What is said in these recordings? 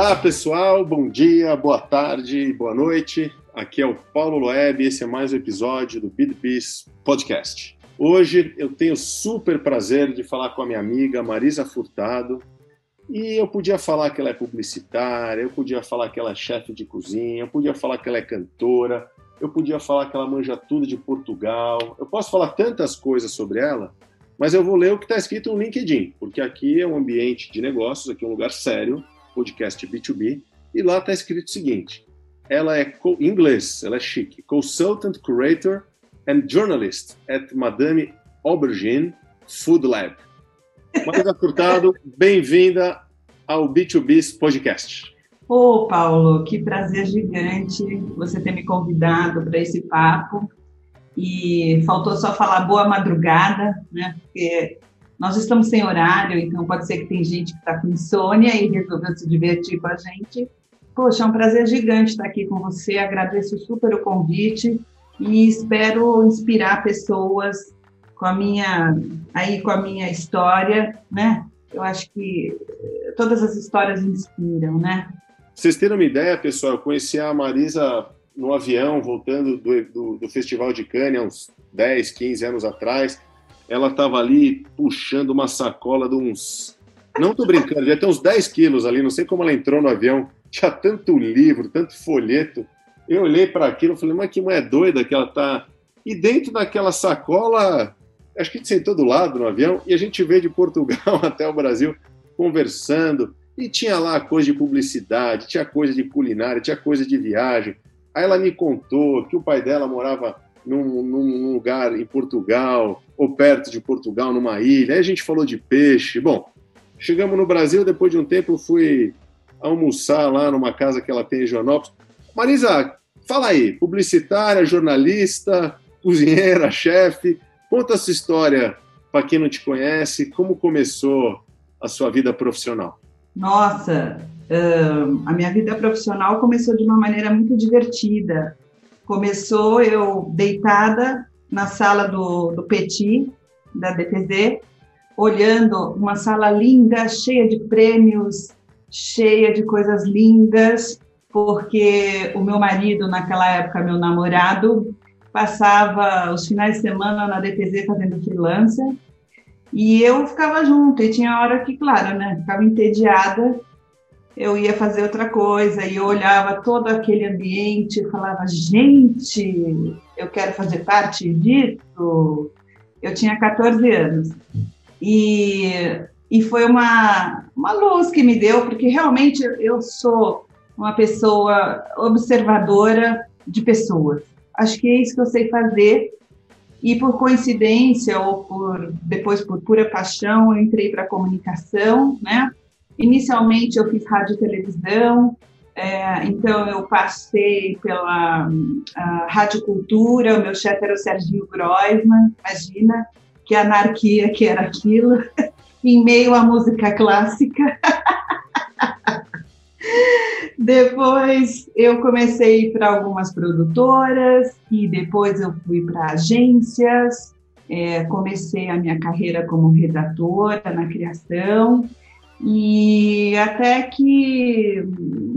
Olá, pessoal. Bom dia, boa tarde, boa noite. Aqui é o Paulo Loeb e esse é mais um episódio do BitBiz Podcast. Hoje eu tenho super prazer de falar com a minha amiga Marisa Furtado. E eu podia falar que ela é publicitária, eu podia falar que ela é chefe de cozinha, eu podia falar que ela é cantora, eu podia falar que ela manja tudo de Portugal. Eu posso falar tantas coisas sobre ela, mas eu vou ler o que está escrito no LinkedIn, porque aqui é um ambiente de negócios, aqui é um lugar sério, podcast B2B, e lá está escrito o seguinte: ela é em inglês, ela é chique, consultant curator and journalist at Madame Aubergine Food Lab. Marisa Furtado, bem-vinda ao B2B Podcast. Ô, oh, Paulo, que prazer gigante você ter me convidado para esse papo. E faltou só falar boa madrugada, né? Porque nós estamos sem horário, então pode ser que tem gente que está com insônia e resolveu se divertir com a gente. Poxa, é um prazer gigante estar aqui com você. Agradeço super o convite e espero inspirar pessoas com a minha aí com a minha história, né? Eu acho que todas as histórias inspiram, né? Vocês terem uma ideia, pessoal, eu conheci a Marisa no avião, voltando do, do, do Festival de Cannes, uns 10, 15 anos atrás ela estava ali puxando uma sacola de uns. Não tô brincando, já tem uns 10 quilos ali, não sei como ela entrou no avião. Tinha tanto livro, tanto folheto. Eu olhei para aquilo e falei, mas que mulher doida que ela tá. E dentro daquela sacola, acho que a gente sentou do lado no avião e a gente veio de Portugal até o Brasil conversando. E tinha lá coisa de publicidade, tinha coisa de culinária, tinha coisa de viagem. Aí ela me contou que o pai dela morava num, num lugar em Portugal, ou perto de Portugal, numa ilha. Aí a gente falou de peixe. Bom, chegamos no Brasil, depois de um tempo eu fui almoçar lá numa casa que ela tem em Joanópolis. Marisa, fala aí, publicitária, jornalista, cozinheira, chefe, conta essa história para quem não te conhece, como começou a sua vida profissional? Nossa, a minha vida profissional começou de uma maneira muito divertida. Começou eu deitada na sala do, do Petit, da DPZ, olhando uma sala linda, cheia de prêmios, cheia de coisas lindas, porque o meu marido, naquela época, meu namorado, passava os finais de semana na DPZ fazendo freelancer, e eu ficava junto, e tinha hora que, claro, né, ficava entediada eu ia fazer outra coisa e eu olhava todo aquele ambiente e falava, gente, eu quero fazer parte disso. Eu tinha 14 anos. E, e foi uma, uma luz que me deu, porque realmente eu sou uma pessoa observadora de pessoas. Acho que é isso que eu sei fazer. E por coincidência, ou por depois por pura paixão, eu entrei para a comunicação, né? Inicialmente eu fiz rádio e televisão, é, então eu passei pela Rádio Cultura, o meu chefe era o Serginho Groisman, imagina que anarquia que era aquilo, em meio à música clássica. Depois eu comecei para algumas produtoras e depois eu fui para agências. É, comecei a minha carreira como redatora na criação e até que,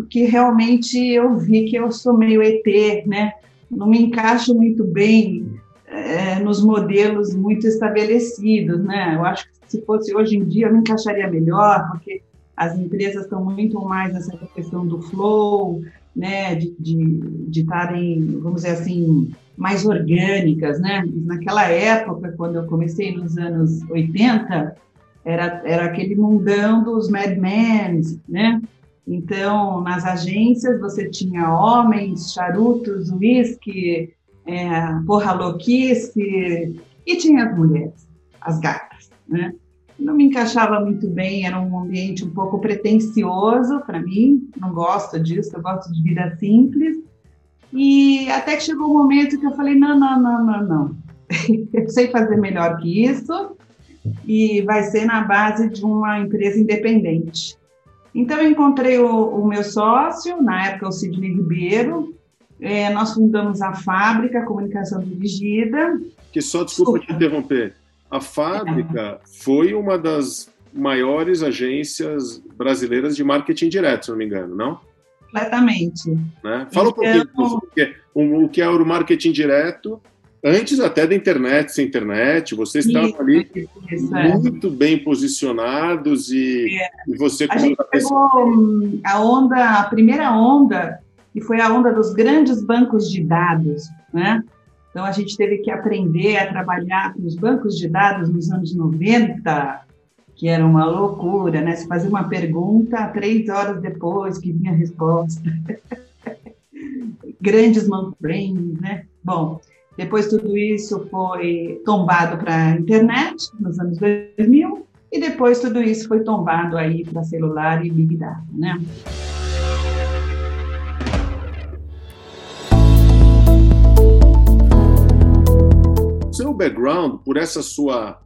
que realmente eu vi que eu sou meio ET, né? Não me encaixo muito bem é, nos modelos muito estabelecidos, né? Eu acho que se fosse hoje em dia eu me encaixaria melhor, porque as empresas estão muito mais nessa questão do flow, né? De, estarem, vamos dizer assim, mais orgânicas, né? Naquela época, quando eu comecei nos anos 80, era, era aquele mundão dos Mad Men, né? Então, nas agências você tinha homens, charutos, uísque, é, porra louquice, e tinha as mulheres, as gatas, né? Não me encaixava muito bem, era um ambiente um pouco pretencioso para mim, não gosto disso, eu gosto de vida simples. E até que chegou um momento que eu falei: não, não, não, não, não. eu sei fazer melhor que isso, e vai ser na base de uma empresa independente. Então, eu encontrei o, o meu sócio, na época o Sidney Ribeiro, é, nós fundamos a fábrica Comunicação Dirigida. Que só, desculpa, desculpa. te interromper, a fábrica é. foi uma das maiores agências brasileiras de marketing direto, se não me engano, não? Completamente. Né? Fala então... um pouquinho o, o que é o marketing direto antes até da internet, sem internet, vocês estavam ali isso, é. muito bem posicionados e, é. e você a gente pegou a onda, a primeira onda, que foi a onda dos grandes bancos de dados, né? Então a gente teve que aprender a trabalhar com os bancos de dados nos anos 90, que era uma loucura, né? Se fazia uma pergunta, três horas depois que vinha a resposta. Grandes mainframes, né? Bom, depois tudo isso foi tombado para a internet nos anos 2000 e depois tudo isso foi tombado aí para celular e big data, né? Seu background, por essa sua,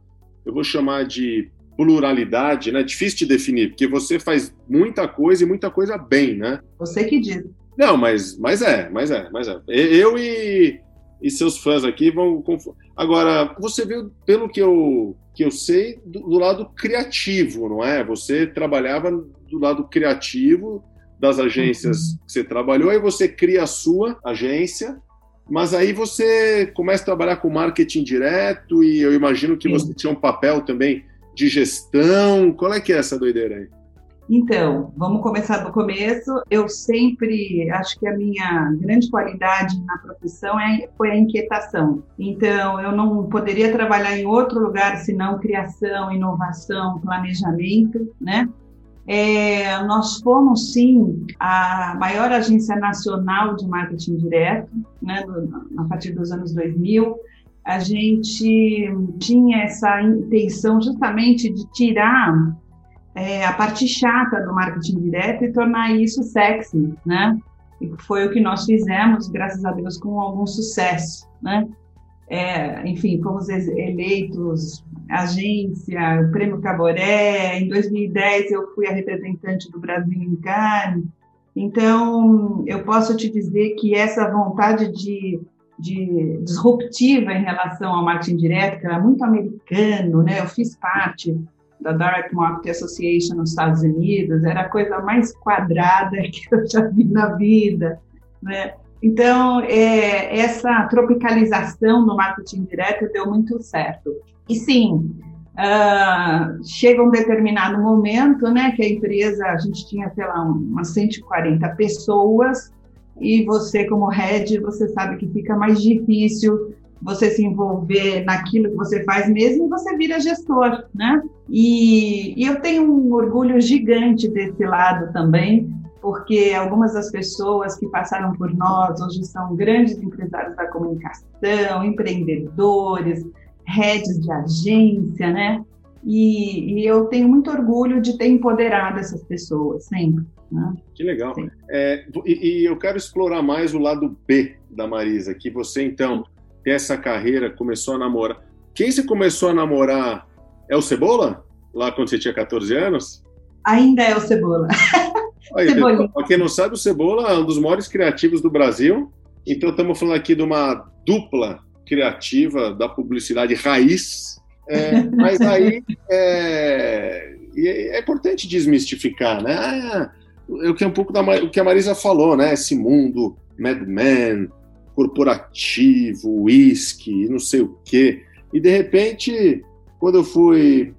eu vou chamar de pluralidade, né? Difícil de definir, porque você faz muita coisa e muita coisa bem, né? Você que diz. Não, mas, mas é, mas é, mas é. Eu e e seus fãs aqui vão. Agora, você viu, pelo que eu, que eu sei, do, do, lado criativo, não é? Você trabalhava do lado criativo das agências uhum. que você trabalhou, aí você cria a sua agência, mas aí você começa a trabalhar com marketing direto e eu imagino que Sim. você tinha um papel também de gestão. Qual é que é essa doideira aí? Então, vamos começar do começo. Eu sempre acho que a minha grande qualidade na profissão é, foi a inquietação. Então, eu não poderia trabalhar em outro lugar senão criação, inovação, planejamento, né? É, nós fomos, sim, a maior agência nacional de marketing direto, né, a partir dos anos 2000. A gente tinha essa intenção justamente de tirar é, a parte chata do marketing direto e tornar isso sexy, né? E foi o que nós fizemos, graças a Deus, com algum sucesso, né? É, enfim, fomos eleitos agência, o Prêmio Caboré. Em 2010 eu fui a representante do Brasil em Cannes. Então, eu posso te dizer que essa vontade de, de disruptiva em relação ao marketing direto, que era muito americano, né? Eu fiz parte da Direct Market Association nos Estados Unidos, era a coisa mais quadrada que eu já vi na vida, né? Então, é, essa tropicalização do marketing direto deu muito certo. E sim, uh, chega um determinado momento, né, que a empresa, a gente tinha, sei lá, umas 140 pessoas, e você, como head, você sabe que fica mais difícil você se envolver naquilo que você faz mesmo e você vira gestor, né? E, e, eu tenho um orgulho gigante desse lado também, porque algumas das pessoas que passaram por nós hoje são grandes empresários da comunicação, empreendedores, heads de agência, né? E, e eu tenho muito orgulho de ter empoderado essas pessoas sempre. Né? Que legal. É, e, e eu quero explorar mais o lado B da Marisa, que você então ter essa carreira, começou a namorar. Quem você começou a namorar é o Cebola? Lá quando você tinha 14 anos? Ainda é o Cebola. Para quem não sabe, o Cebola é um dos maiores criativos do Brasil. Então estamos falando aqui de uma dupla criativa da publicidade raiz. É, mas aí é, é, importante desmistificar, né? Ah, o que é um pouco da, o que a Marisa falou, né? Esse mundo Mad Men, corporativo, uísque, não sei o quê. E de repente, quando eu fui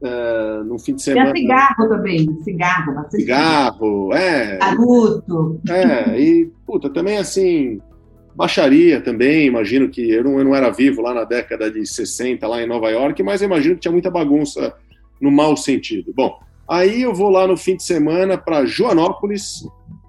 uh, no fim de semana. Tem cigarro também, cigarro, bastante. Cigarro, é. Charuto. É, e, puta, também assim, baixaria também, imagino que eu não, eu não era vivo lá na década de 60, lá em Nova York, mas imagino que tinha muita bagunça no mau sentido. Bom, aí eu vou lá no fim de semana para Joanópolis,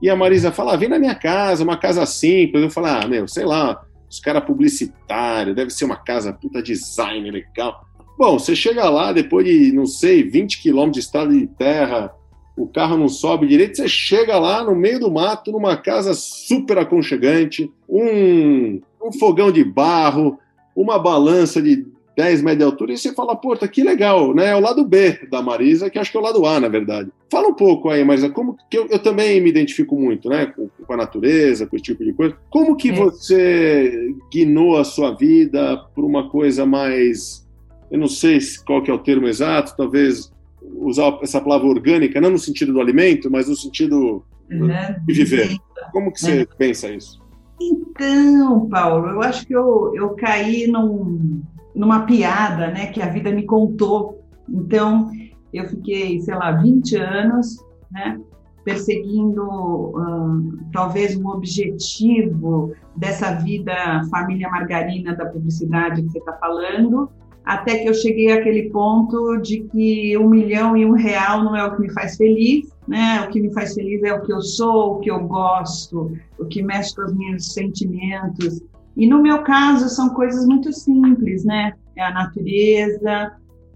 e a Marisa fala: ah, vem na minha casa, uma casa simples. Eu falo: ah, meu, sei lá, os caras publicitários, deve ser uma casa puta design legal. Bom, você chega lá depois de, não sei, 20 quilômetros de estrada de terra, o carro não sobe direito, você chega lá no meio do mato, numa casa super aconchegante, um, um fogão de barro, uma balança de 10 metros de altura, e você fala, pô, tá que legal, né? É o lado B da Marisa, que acho que é o lado A, na verdade. Fala um pouco aí, Marisa, como que eu, eu também me identifico muito, né? Com, com, a natureza, com esse tipo de coisa. Como que é. você guinou a sua vida por uma coisa mais. Eu não sei qual que é o termo exato, talvez usar essa palavra orgânica, não no sentido do alimento, mas no sentido uhum. de viver. Como que você é. pensa isso? Então, Paulo, eu acho que eu, eu caí num, numa piada né, que a vida me contou. Então, eu fiquei, sei lá, 20 anos né, perseguindo uh, talvez um objetivo dessa vida família margarina da publicidade que você está falando, até que eu cheguei àquele ponto de que um milhão e um real não é o que me faz feliz, né? O que me faz feliz é o que eu sou, o que eu gosto, o que mexe com os meus sentimentos. E no meu caso são coisas muito simples, né? É a natureza,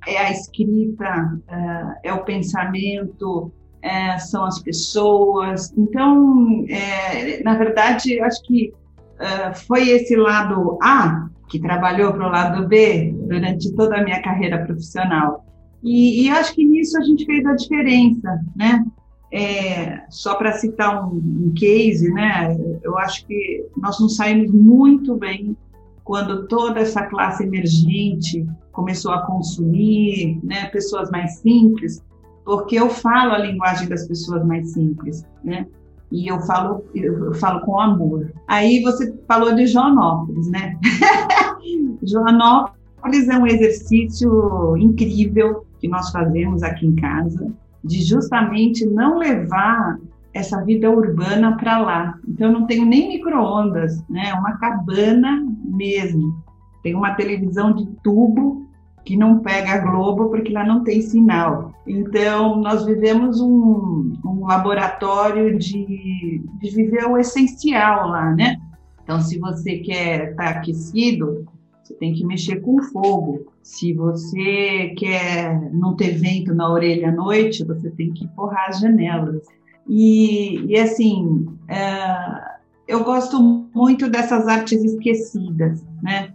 é a escrita, é, é o pensamento, é, são as pessoas. Então, é, na verdade, acho que é, foi esse lado A que trabalhou para o lado B durante toda a minha carreira profissional. E, e acho que nisso a gente fez a diferença, né? É, só para citar um, um, case, né? Eu acho que nós nos saímos muito bem quando toda essa classe emergente começou a consumir, né? Pessoas mais simples, porque eu falo a linguagem das pessoas mais simples, né? E eu falo, eu falo com amor. Aí você falou de Joanópolis, né? Joanópolis é um exercício incrível que nós fazemos aqui em casa, de justamente não levar essa vida urbana para lá. Então, eu não tenho nem micro-ondas, né? É uma cabana mesmo. Tem uma televisão de tubo que não pega a Globo porque lá não tem sinal. Então, nós vivemos um, um laboratório de, de viver o essencial lá, né? Então, se você quer estar tá aquecido, você tem que mexer com fogo. Se você quer não ter vento na orelha à noite, você tem que forrar as janelas. E, e assim, é, eu gosto muito dessas artes esquecidas, né?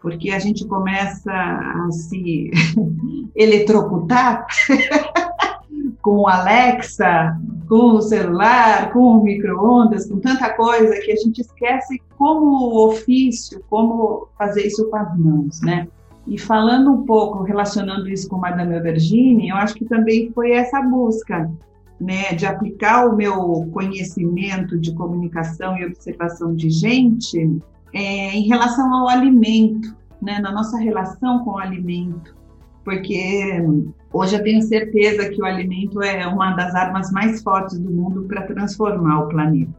porque a gente começa a se eletrocutar com o Alexa, com o celular, com o micro-ondas, com tanta coisa que a gente esquece como ofício, como fazer isso com as mãos, né? E falando um pouco, relacionando isso com Madame Aubergine, eu acho que também foi essa busca, né, de aplicar o meu conhecimento de comunicação e observação de gente é, em relação ao alimento, né, na nossa relação com o alimento, porque hoje eu tenho certeza que o alimento é uma das armas mais fortes do mundo para transformar o planeta.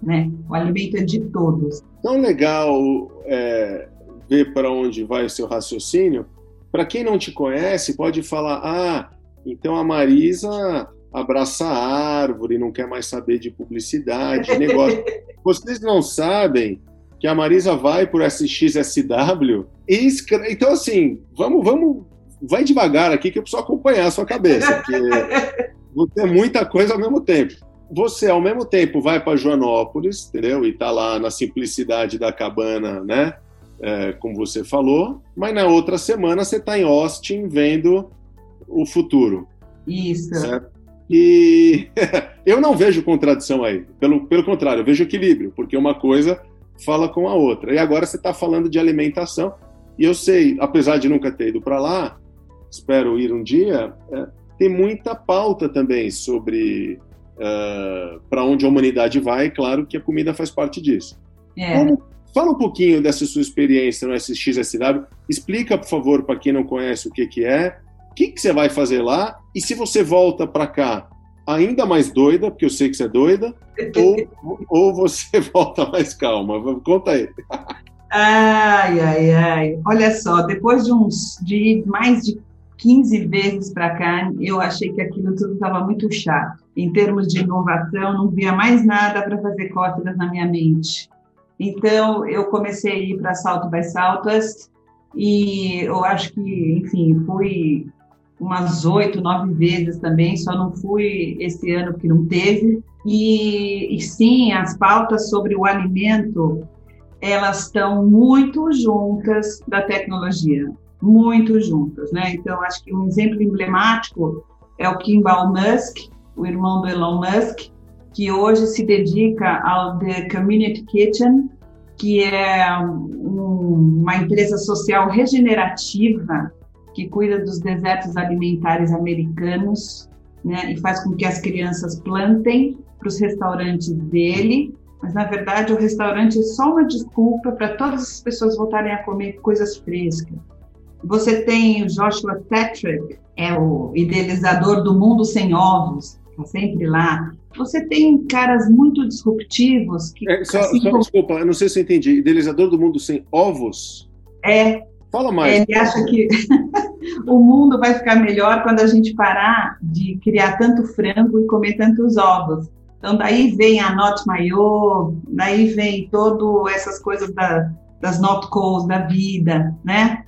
Né? O alimento é de todos. Tão legal é, ver para onde vai o seu raciocínio. Para quem não te conhece, pode falar: ah, então a Marisa abraça a árvore, não quer mais saber de publicidade, negócio. Vocês não sabem que a Marisa vai por SXSW e escreve. Então, assim, vamos, vamos, vai devagar aqui que eu preciso acompanhar a sua cabeça, porque vou ter muita coisa ao mesmo tempo. Você, ao mesmo tempo, vai para Joanópolis, entendeu? E tá lá na simplicidade da cabana, né? É, como você falou, mas na outra semana você está em Austin vendo o futuro. Isso. Certo? E eu não vejo contradição aí. Pelo, pelo contrário, eu vejo equilíbrio, porque uma coisa fala com a outra. E agora você está falando de alimentação. E eu sei, apesar de nunca ter ido para lá, espero ir um dia, é, tem muita pauta também sobre uh, é, para onde a humanidade vai. E claro que a comida faz parte disso. É. Como, fala um pouquinho dessa sua experiência no SXSW. Explica, por favor, para quem não conhece o que, que é, o que, que você vai fazer lá e se você volta para cá ainda mais doida, porque eu sei que você é doida, ou, ou você volta mais calma? Conta aí. Ai, ai, ai. Olha só, depois de uns de mais de 15 vezes para cá, eu achei que aquilo tudo estava muito chato. Em termos de inovação, não via mais nada para fazer cócegas na minha mente. Então, eu comecei a ir para Salto by Saltas e eu acho que, enfim, fui umas oito, nove vezes também, só não fui esse ano porque não teve. E, e sim, as pautas sobre o alimento, elas estão muito juntas da tecnologia, muito juntas, né? Então, acho que um exemplo emblemático é o Kimball Musk, o irmão do Elon Musk, que hoje se dedica ao The Community Kitchen, que é um, uma empresa social regenerativa que cuida dos desertos alimentares americanos, né, e faz com que as crianças plantem para os restaurantes dele, mas na verdade o restaurante é só uma desculpa para todas as pessoas voltarem a comer coisas frescas. Você tem o Joshua Tetrick, é o idealizador do mundo sem ovos, está sempre lá. Você tem caras muito disruptivos que. É, só, assim, só desculpa, eu não sei se eu entendi. Idealizador do mundo sem ovos? É. Fala mais. Ele acha que o mundo vai ficar melhor quando a gente parar de criar tanto frango e comer tantos ovos. Então, daí vem a Not Maior, daí vem todas essas coisas da, das Not Calls da vida, né?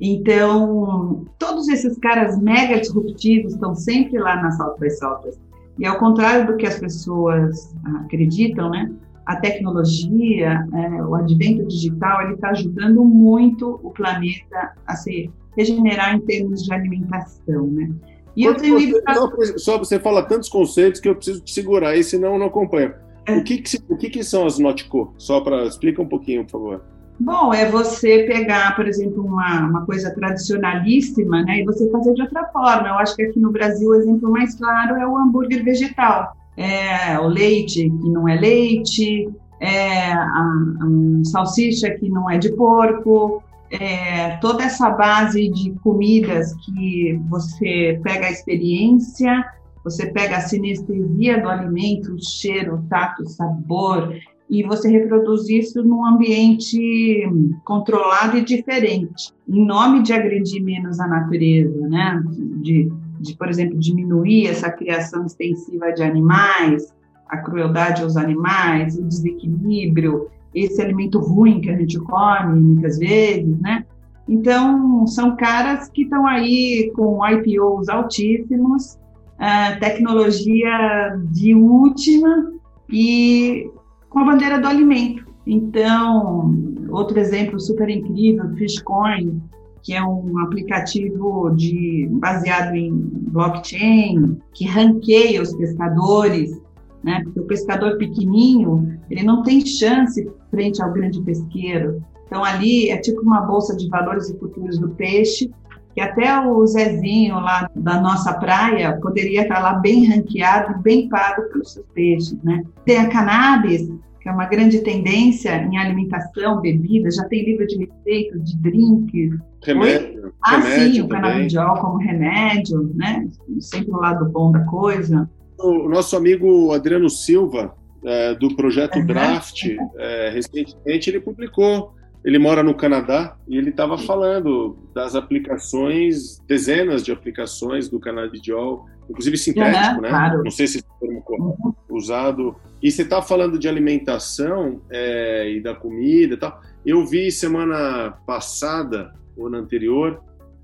Então, todos esses caras mega disruptivos estão sempre lá na South by Southwest. E ao contrário do que as pessoas acreditam, né? A tecnologia, é, o advento digital, ele está ajudando muito o planeta a se regenerar em termos de alimentação, né? E eu tenho ido pra... Só você fala tantos conceitos que eu preciso te segurar aí, senão eu não acompanho. É. O, que, que, o que, que são as Notco? Só para explica um pouquinho, por favor. Bom, é você pegar, por exemplo, uma, uma coisa tradicionalíssima, né, e você fazer de outra forma. Eu acho que aqui no Brasil o exemplo mais claro é o hambúrguer vegetal. É o leite que não é leite, é a, a salsicha que não é de porco, é, toda essa base de comidas que você pega a experiência, você pega a sinestesia do alimento, o cheiro, o tato, o sabor, e você reproduz isso num ambiente controlado e diferente, em nome de agredir menos a natureza, né? De, de, por exemplo, diminuir essa criação extensiva de animais, a crueldade aos animais, o desequilíbrio, esse alimento ruim que a gente come muitas vezes, né? Então, são caras que estão aí com IPOs altíssimos, uh, tecnologia de última e com a bandeira do alimento. Então, outro exemplo super incrível, Fishcoin, que é um aplicativo de, baseado em blockchain, que ranqueia os pescadores, né? Porque o pescador pequenininho, ele não tem chance frente ao grande pesqueiro. Então, ali é tipo uma bolsa de valores e futuros do peixe, que até o Zezinho lá da nossa praia poderia estar lá bem ranqueado, bem pago pelos seus peixes, né? Tem a cannabis, que é uma grande tendência em alimentação, bebida, já tem livro de receita, de drinks. Remédio. Ah, remédio sim, o canabidiol como remédio, né? Sempre o lado bom da coisa. O nosso amigo Adriano Silva, é, do projeto. Draft, é, recentemente ele publicou. Ele mora no Canadá e ele estava falando das aplicações, dezenas de aplicações do canabidiol, inclusive sintético, uhum, né? Claro. Não sei se esse termo uhum. usado. E você está falando de alimentação é, e da comida e tal. Eu vi semana passada ou na anterior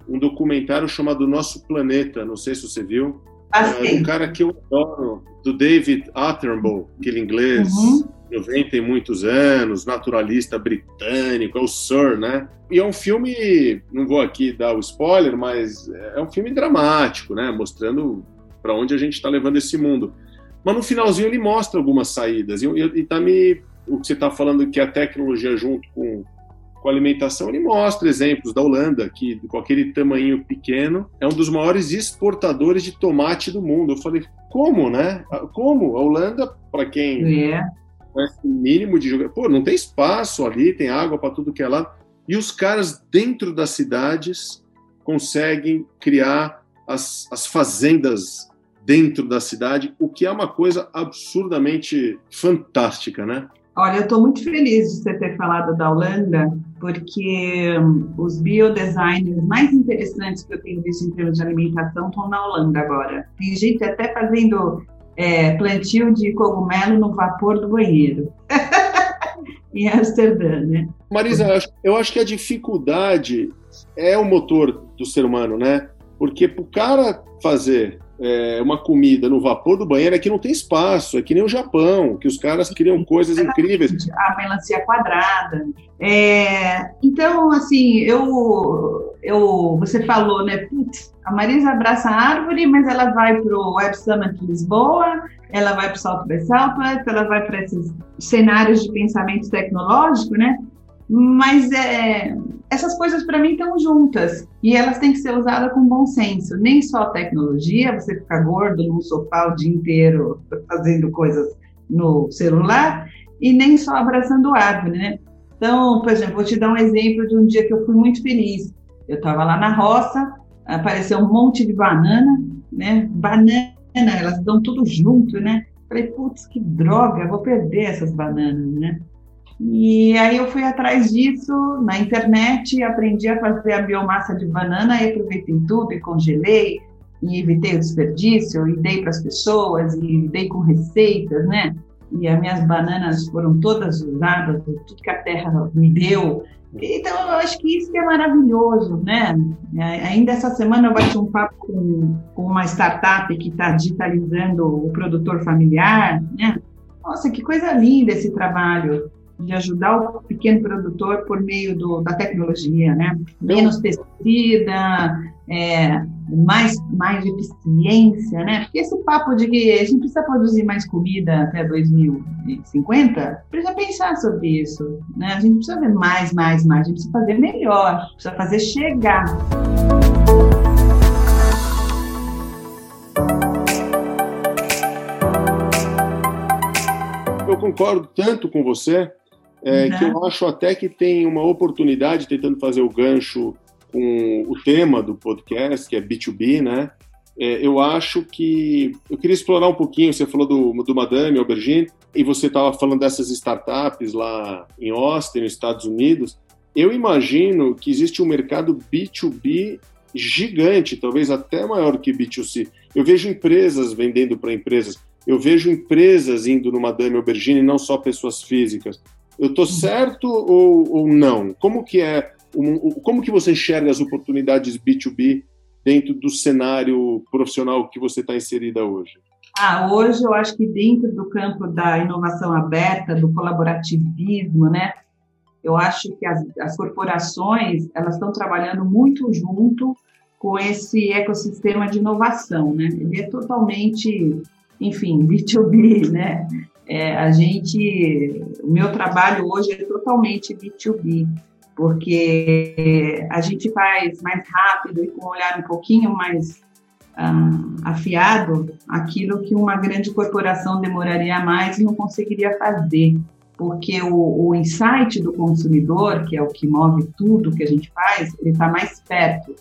um documentário chamado Nosso Planeta. Não sei se você viu é um cara que eu adoro, do David Attenborough, aquele inglês, uhum. 90 e muitos anos, naturalista britânico, é o Sir, né? E é um filme, não vou aqui dar o spoiler, mas é um filme dramático, né? Mostrando para onde a gente está levando esse mundo. Mas no finalzinho ele mostra algumas saídas. E, e, e tá me, o que você está falando que a tecnologia junto com com alimentação, ele mostra exemplos da Holanda, que com aquele tamanho pequeno é um dos maiores exportadores de tomate do mundo. Eu falei, como, né? Como? A Holanda, para quem. Conhece o mínimo de pô, não tem espaço ali, tem água para tudo que é lá. E os caras dentro das cidades conseguem criar as, as fazendas dentro da cidade, o que é uma coisa absurdamente fantástica, né? Olha, eu estou muito feliz de você ter falado da Holanda, porque hum, os biodesigners mais interessantes que eu tenho visto em termos de alimentação estão na Holanda agora. Tem gente até fazendo é, plantio de cogumelo no vapor do banheiro. em Amsterdã, né? Marisa, eu acho, eu acho que a dificuldade é o motor do ser humano, né? Porque para o cara fazer é, uma comida no vapor do banheiro, aqui não tem espaço, é que nem o Japão, que os caras criam coisas incríveis. A melancia quadrada. É, então, assim, eu, eu, você falou, né, putz, a Marisa abraça a árvore, mas ela vai para o Web Summit Lisboa, ela vai para o Salto by Salto, ela vai para esses cenários de pensamento tecnológico, né? Mas é, essas coisas para mim estão juntas e elas têm que ser usadas com bom senso. Nem só tecnologia, você ficar gordo num sofá o dia inteiro fazendo coisas no celular, e nem só abraçando árvore, né? Então, por exemplo, vou te dar um exemplo de um dia que eu fui muito feliz. Eu estava lá na roça, apareceu um monte de banana, né? Banana, elas dão tudo junto, né? Falei, putz, que droga, vou perder essas bananas, né? E aí eu fui atrás disso na internet, aprendi a fazer a biomassa de banana, e aproveitei tudo e congelei, e evitei o desperdício, e dei para as pessoas, e dei com receitas, né? E as minhas bananas foram todas usadas, tudo que a terra me deu, então, eu acho que isso que é maravilhoso, né? É, ainda essa semana eu bati um papo com, com uma startup que está digitalizando o produtor familiar, né? Nossa, que coisa linda esse trabalho de ajudar o pequeno produtor por meio do, da tecnologia, né? Menos pesticida, é, mais, mais eficiência, né? Porque esse papo de que a gente precisa produzir mais comida até 2050, precisa pensar sobre isso, né? A gente precisa ver mais, mais, mais, a gente precisa fazer melhor, precisa fazer chegar. Eu concordo tanto com você é, uhum. que eu acho até que tem uma oportunidade, tentando fazer o gancho com o tema do podcast, que é B2B, né? É, eu acho que eu queria explorar um pouquinho. Você falou do, do Madame Aubergine e você estava falando dessas startups lá em Austin, nos Estados Unidos. Eu imagino que existe um mercado B2B gigante, talvez até maior que B2C. Eu vejo empresas vendendo para empresas. Eu vejo empresas indo no Madame Aubergine, não só pessoas físicas. Eu estou certo ou, ou não? Como que é? Como que você enxerga as oportunidades B2B dentro do cenário profissional que você está inserida hoje? Ah, hoje eu acho que dentro do campo da inovação aberta, do colaborativismo, né? Eu acho que as, as corporações elas estão trabalhando muito junto com esse ecossistema de inovação, né? Ele é totalmente, enfim, B2B, né? É, a gente, o meu trabalho hoje é totalmente B2B, porque a gente faz mais rápido e com um olhar um pouquinho mais uh, afiado aquilo que uma grande corporação demoraria mais e não conseguiria fazer, porque o, o insight do consumidor, que é o que move tudo que a gente faz, ele está mais perto,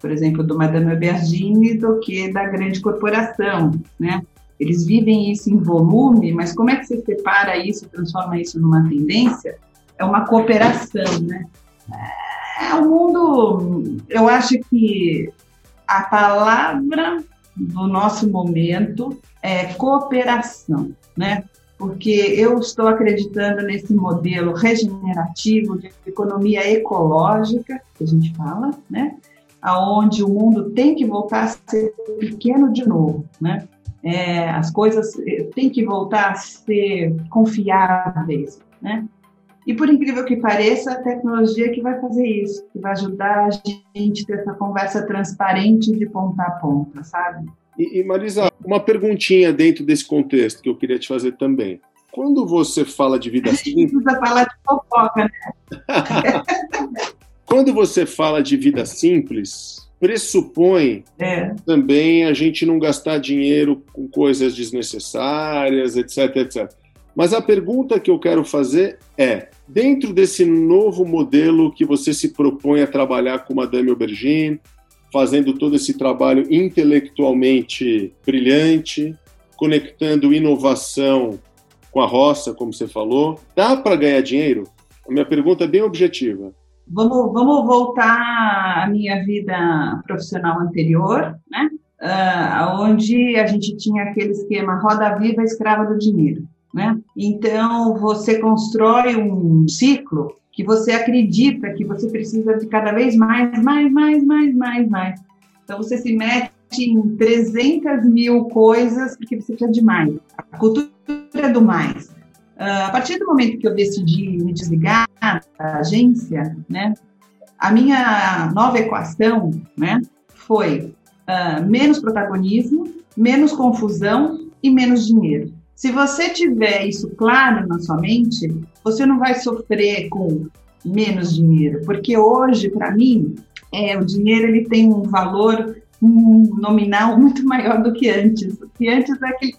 por exemplo, do Madame Aubergine do que da grande corporação, né? Eles vivem isso em volume, mas como é que você separa isso, transforma isso numa tendência? É uma cooperação, né? É o mundo, eu acho que a palavra do nosso momento é cooperação, né? Porque eu estou acreditando nesse modelo regenerativo de economia ecológica que a gente fala, né? Aonde o mundo tem que voltar a ser pequeno de novo, né? É, as coisas eh, têm que voltar a ser confiáveis, né? E por incrível que pareça, a tecnologia que vai fazer isso, que vai ajudar a gente a ter essa conversa transparente de ponta a ponta, sabe? E, e Marisa, uma perguntinha dentro desse contexto que eu queria te fazer também. Quando você fala de vida simples. Precisa falar de fofoca, né? Quando você fala de vida simples, pressupõe é. também a gente não gastar dinheiro com coisas desnecessárias, etc, etc. Mas a pergunta que eu quero fazer é: dentro desse novo modelo que você se propõe a trabalhar com Madame Aubergine, fazendo todo esse trabalho intelectualmente brilhante, conectando inovação com a roça, como você falou, dá para ganhar dinheiro? A minha pergunta é bem objetiva. Vamos, vamos voltar à minha vida profissional anterior, né? Uh, onde a gente tinha aquele esquema roda viva escrava do dinheiro, né? Então você constrói um ciclo que você acredita que você precisa de cada vez mais, mais, mais, mais, mais, mais. Então você se mete em 300 mil coisas porque você quer de mais. A cultura do mais. Uh, a partir do momento que eu decidi me desligar da agência, né, a minha nova equação né, foi uh, menos protagonismo, menos confusão e menos dinheiro. Se você tiver isso claro na sua mente, você não vai sofrer com menos dinheiro, porque hoje, para mim, é, o dinheiro ele tem um valor um nominal muito maior do que antes. Porque antes é aquele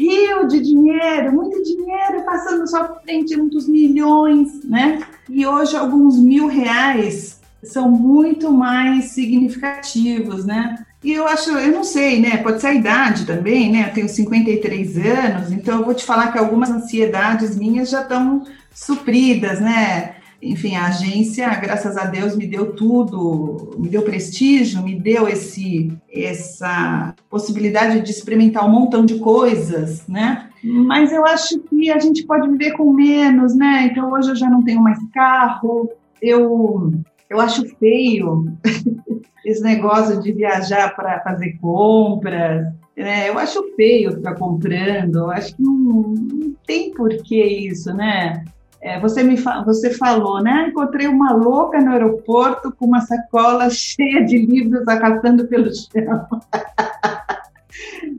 rio de dinheiro, muito dinheiro passando só frente, muitos milhões, né? E hoje alguns mil reais são muito mais significativos, né? E eu acho, eu não sei, né? Pode ser a idade também, né? Eu tenho 53 anos, então eu vou te falar que algumas ansiedades minhas já estão supridas, né? Enfim, a agência, graças a Deus, me deu tudo, me deu prestígio, me deu esse, essa possibilidade de experimentar um montão de coisas, né? Mas eu acho que a gente pode viver com menos, né? Então hoje eu já não tenho mais carro, eu, eu acho feio esse negócio de viajar para fazer compras. Né? Eu acho feio ficar comprando, acho que não, não tem porquê isso, né? É, você me fa você falou, né? Encontrei uma louca no aeroporto com uma sacola cheia de livros arrastando pelo chão.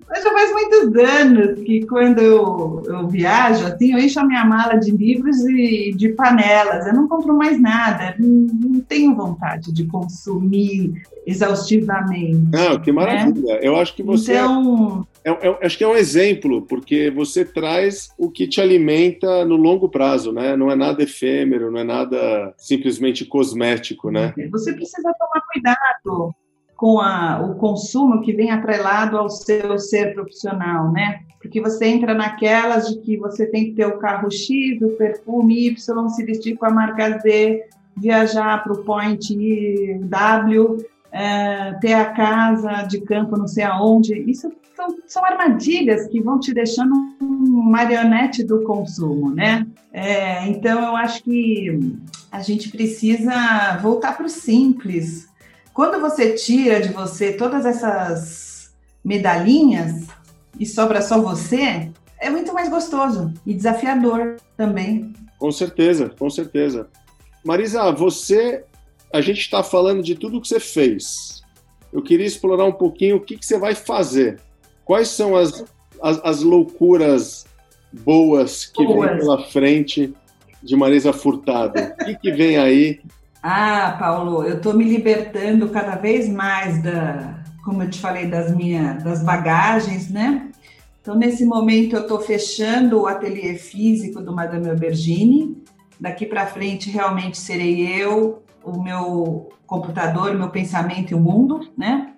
Mas já faz muitos anos que quando eu, eu, viajo, assim, eu encho a minha mala de livros e de panelas. Eu não compro mais nada, não, não tenho vontade de consumir exaustivamente. Não, que maravilha. Né? Eu acho que você. Então. É, é, acho que é um exemplo, porque você traz o que te alimenta no longo prazo, né? Não é nada efêmero, não é nada simplesmente cosmético, né? Você precisa tomar cuidado com a, o consumo que vem atrelado ao seu ser profissional, né? Porque você entra naquelas de que você tem que ter o carro X, o perfume Y, se vestir com a marca Z, viajar para o point W, é, ter a casa de campo não sei aonde. Isso são, são armadilhas que vão te deixando um marionete do consumo, né? É, então, eu acho que a gente precisa voltar para o simples, quando você tira de você todas essas medalhinhas e sobra só você, é muito mais gostoso e desafiador também. Com certeza, com certeza. Marisa, você, a gente está falando de tudo que você fez. Eu queria explorar um pouquinho o que, que você vai fazer. Quais são as, as, as loucuras boas que boas. vem pela frente de Marisa Furtado? O que, que vem aí ah, Paulo, eu estou me libertando cada vez mais da, como eu te falei, das minhas das bagagens, né? Então, nesse momento, eu estou fechando o ateliê físico do Madame Aubergine. Daqui para frente, realmente serei eu, o meu computador, o meu pensamento e o mundo, né?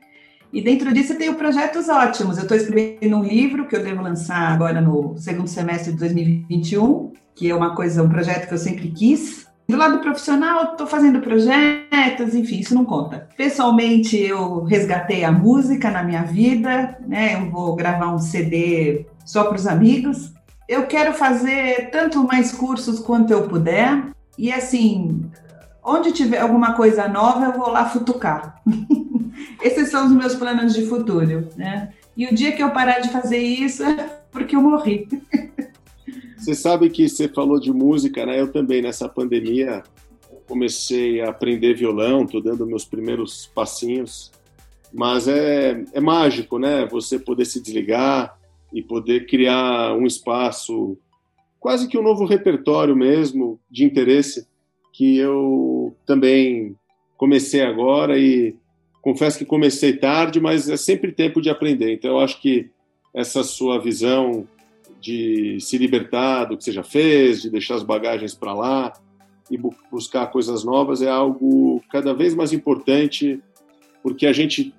E dentro disso eu tenho projetos ótimos. Eu estou escrevendo um livro que eu devo lançar agora no segundo semestre de 2021, que é uma coisa, um projeto que eu sempre quis, do lado profissional, estou fazendo projetos, enfim, isso não conta. Pessoalmente, eu resgatei a música na minha vida, né? Eu vou gravar um CD só para os amigos. Eu quero fazer tanto mais cursos quanto eu puder. E assim, onde tiver alguma coisa nova, eu vou lá futucar. Esses são os meus planos de futuro, né? E o dia que eu parar de fazer isso é porque eu morri. Você sabe que você falou de música, né? Eu também, nessa pandemia, comecei a aprender violão, tô dando meus primeiros passinhos. Mas é, é mágico, né? Você poder se desligar e poder criar um espaço, quase que um novo repertório mesmo, de interesse, que eu também comecei agora e confesso que comecei tarde, mas é sempre tempo de aprender. Então eu acho que essa sua visão de se libertar do que você já fez, de deixar as bagagens para lá e bu buscar coisas novas é algo cada vez mais importante, porque a gente,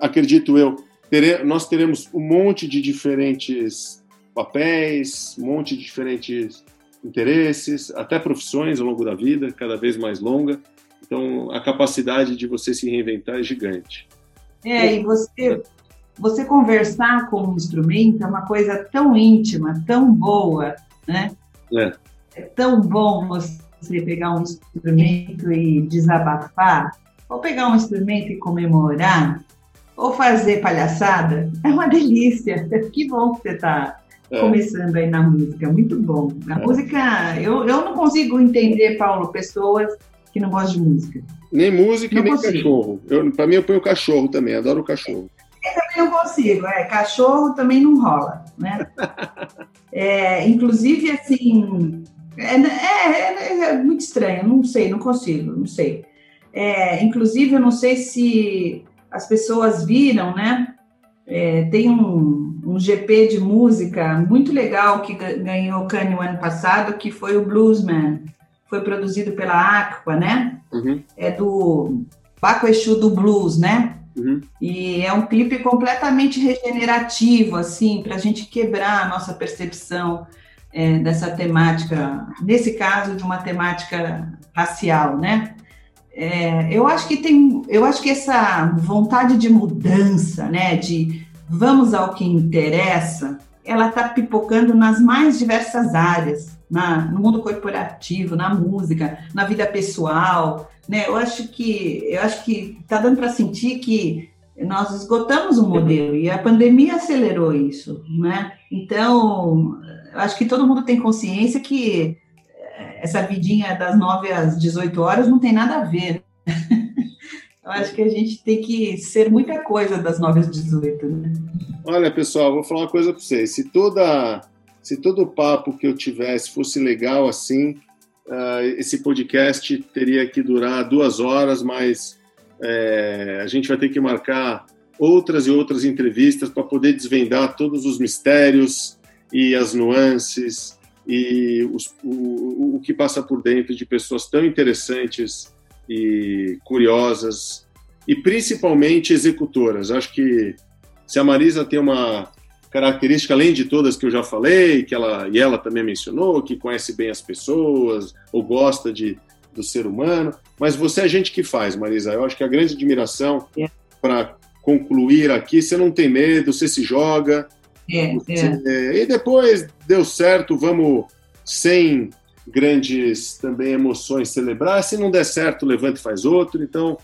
acredito eu, tere nós teremos um monte de diferentes papéis, um monte de diferentes interesses, até profissões ao longo da vida, cada vez mais longa. Então, a capacidade de você se reinventar é gigante. É, e você você conversar com um instrumento é uma coisa tão íntima, tão boa, né? É. é tão bom você pegar um instrumento e desabafar, ou pegar um instrumento e comemorar, ou fazer palhaçada. É uma delícia. Que bom que você está é. começando aí na música. Muito bom. A é. música, eu, eu não consigo entender, Paulo, pessoas que não gostam de música. Nem música não nem consigo. cachorro. Para mim, eu ponho cachorro também, adoro cachorro. Eu também não consigo, é, cachorro também não rola, né? É, inclusive, assim, É, é, é, muito estranho, não sei, não consigo, não sei. inclusive, eu não sei se as pessoas viram, né? tem um, um GP de música muito legal que ganhou o Kanye o ano passado, que foi o Bluesman. Foi produzido pela Aqua, né? Uhum. É do Baco Exu do Blues, né? Uhum. E é um clipe completamente regenerativo, assim, para a gente quebrar a nossa percepção é, dessa temática, nesse caso de uma temática racial, né? É, eu acho que tem, eu acho que essa vontade de mudança, né, de vamos ao que interessa, ela está pipocando nas mais diversas áreas, na, no mundo corporativo, na música, na vida pessoal, né? Eu acho que eu acho que está dando para sentir que nós esgotamos o modelo e a pandemia acelerou isso, né? Então, eu acho que todo mundo tem consciência que eh, essa vidinha das 9 às 18 horas não tem nada a ver. Né? Eu acho que a gente tem que ser muita coisa das 9 às 18, né? Olha, pessoal, vou falar uma coisa para vocês. Se toda se todo o papo que eu tivesse fosse legal assim, uh, esse podcast teria que durar duas horas, mas é, a gente vai ter que marcar outras e outras entrevistas para poder desvendar todos os mistérios e as nuances e os, o, o que passa por dentro de pessoas tão interessantes e curiosas e principalmente executoras. Acho que se a Marisa tem uma característica, além de todas que eu já falei, que ela e ela também mencionou, que conhece bem as pessoas ou gosta de, do ser humano, mas você é gente que faz, Marisa. Eu acho que a grande admiração é. para concluir aqui, você não tem medo, você se joga. É, você, é. E depois deu certo, vamos sem grandes também emoções celebrar. Se não der certo, levanta e faz outro. Então,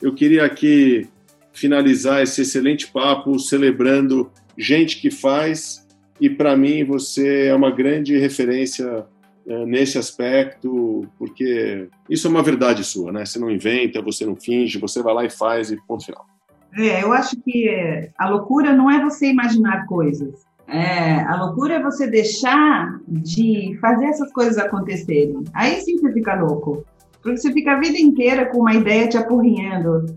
eu queria aqui finalizar esse excelente papo celebrando gente que faz e para mim você é uma grande referência é, nesse aspecto, porque isso é uma verdade sua, né? Você não inventa, você não finge, você vai lá e faz e ponto final. É, eu acho que a loucura não é você imaginar coisas. É, a loucura é você deixar de fazer essas coisas acontecerem. Aí sim você fica louco. Porque você fica a vida inteira com uma ideia te apurrinhando.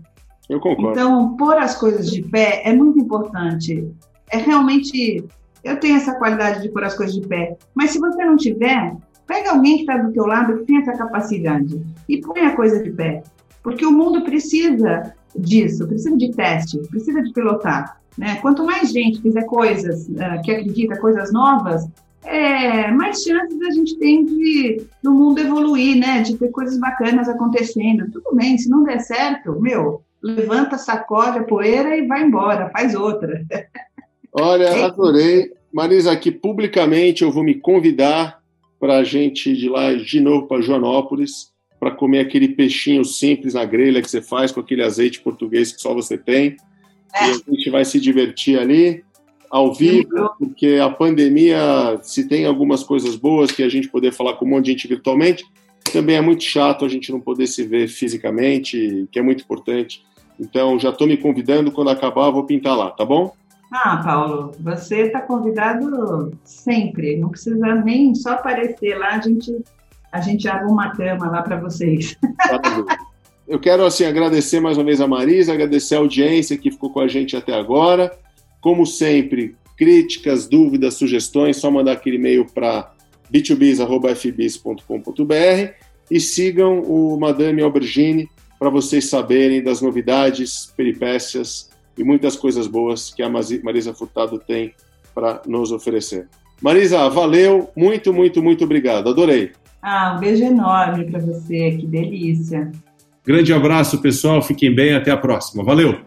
Eu concordo. Então, pôr as coisas de pé é muito importante. É realmente. Eu tenho essa qualidade de pôr as coisas de pé. Mas se você não tiver, pega alguém que está do teu lado que tem essa capacidade e põe a coisa de pé. Porque o mundo precisa disso, precisa de teste, precisa de pilotar. Né? Quanto mais gente fizer coisas uh, que acredita, coisas novas, é, mais chances a gente tem de do mundo evoluir, né? De ter coisas bacanas acontecendo. Tudo bem, se não der certo, meu, levanta, sacode a poeira e vai embora, faz outra. Olha, adorei. Marisa, aqui publicamente eu vou me convidar para a gente ir lá de novo para Joanópolis para comer aquele peixinho simples na grelha que você faz com aquele azeite português que só você tem. É. E a gente vai se divertir ali, ao vivo, porque a pandemia, se tem algumas coisas boas que a gente poder falar com um monte de gente virtualmente, também é muito chato a gente não poder se ver fisicamente, que é muito importante. Então, já estou me convidando, quando acabar, vou pintar lá, tá bom? Ah, Paulo, você está convidado sempre, não precisa nem só aparecer lá, a gente, a gente abre uma cama lá para vocês. Eu quero assim agradecer mais uma vez a Marisa, agradecer a audiência que ficou com a gente até agora. Como sempre, críticas, dúvidas, sugestões, só mandar aquele e-mail para b2bis.fbis.com.br e sigam o Madame Aubergine para vocês saberem das novidades, peripécias e muitas coisas boas que a Marisa Furtado tem para nos oferecer. Marisa, valeu, muito, muito, muito obrigado, adorei. Ah, um beijo enorme para você, que delícia. Grande abraço, pessoal. Fiquem bem. Até a próxima. Valeu!